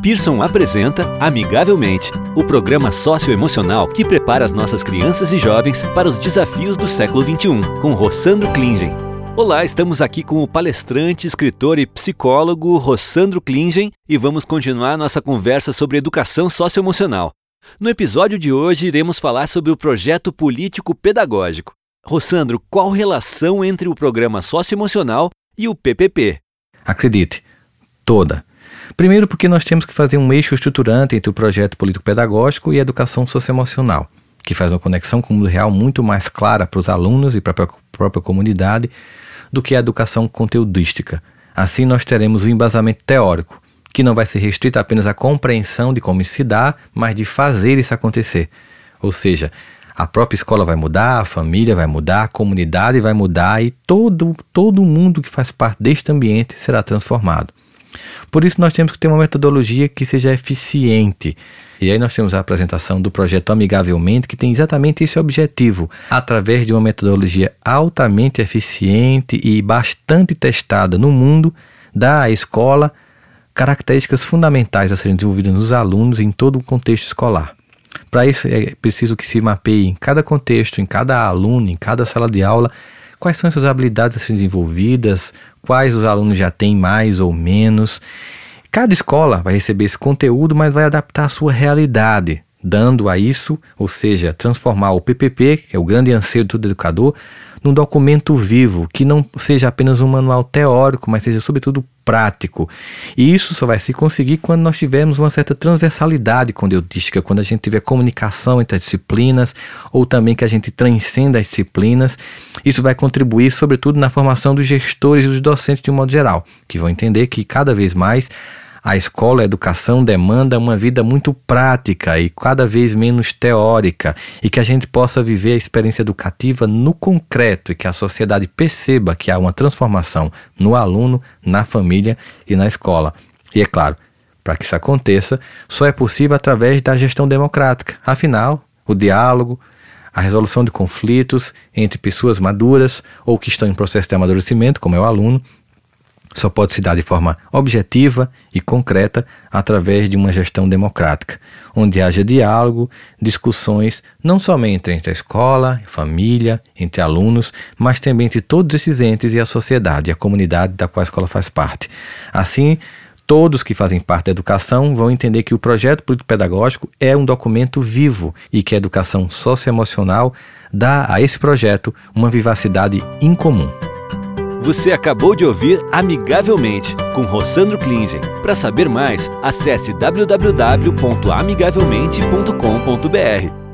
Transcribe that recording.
Pearson apresenta Amigavelmente, o programa socioemocional que prepara as nossas crianças e jovens para os desafios do século XXI, com Rossandro Klingen. Olá, estamos aqui com o palestrante, escritor e psicólogo Rossandro Klingen e vamos continuar nossa conversa sobre educação socioemocional. No episódio de hoje, iremos falar sobre o projeto político pedagógico. Rossandro, qual relação entre o programa socioemocional e o PPP? Acredite, toda. Primeiro, porque nós temos que fazer um eixo estruturante entre o projeto político-pedagógico e a educação socioemocional, que faz uma conexão com o mundo real muito mais clara para os alunos e para a própria comunidade do que a educação conteudística. Assim, nós teremos um embasamento teórico, que não vai ser restrito apenas à compreensão de como isso se dá, mas de fazer isso acontecer. Ou seja, a própria escola vai mudar, a família vai mudar, a comunidade vai mudar e todo, todo mundo que faz parte deste ambiente será transformado. Por isso, nós temos que ter uma metodologia que seja eficiente. E aí nós temos a apresentação do projeto Amigavelmente, que tem exatamente esse objetivo, através de uma metodologia altamente eficiente e bastante testada no mundo, dar à escola características fundamentais a serem desenvolvidas nos alunos em todo o contexto escolar. Para isso é preciso que se mapeie em cada contexto, em cada aluno, em cada sala de aula, quais são essas habilidades a serem desenvolvidas, quais os alunos já têm mais ou menos. Cada escola vai receber esse conteúdo, mas vai adaptar a sua realidade, dando a isso, ou seja, transformar o PPP, que é o grande anseio de todo educador, num documento vivo, que não seja apenas um manual teórico, mas seja sobretudo prático. E isso só vai se conseguir quando nós tivermos uma certa transversalidade conteudística, quando a gente tiver comunicação entre as disciplinas, ou também que a gente transcenda as disciplinas. Isso vai contribuir, sobretudo, na formação dos gestores e dos docentes de um modo geral, que vão entender que cada vez mais a escola, a educação demanda uma vida muito prática e cada vez menos teórica, e que a gente possa viver a experiência educativa no concreto e que a sociedade perceba que há uma transformação no aluno, na família e na escola. E é claro, para que isso aconteça, só é possível através da gestão democrática. Afinal, o diálogo, a resolução de conflitos entre pessoas maduras ou que estão em processo de amadurecimento, como é o aluno, só pode se dar de forma objetiva e concreta através de uma gestão democrática, onde haja diálogo, discussões não somente entre a escola, família, entre alunos, mas também entre todos esses entes e a sociedade, a comunidade da qual a escola faz parte. Assim, todos que fazem parte da educação vão entender que o projeto político-pedagógico é um documento vivo e que a educação socioemocional dá a esse projeto uma vivacidade incomum. Você acabou de ouvir Amigavelmente, com Rossandro Klingen. Para saber mais, acesse www.amigavelmente.com.br.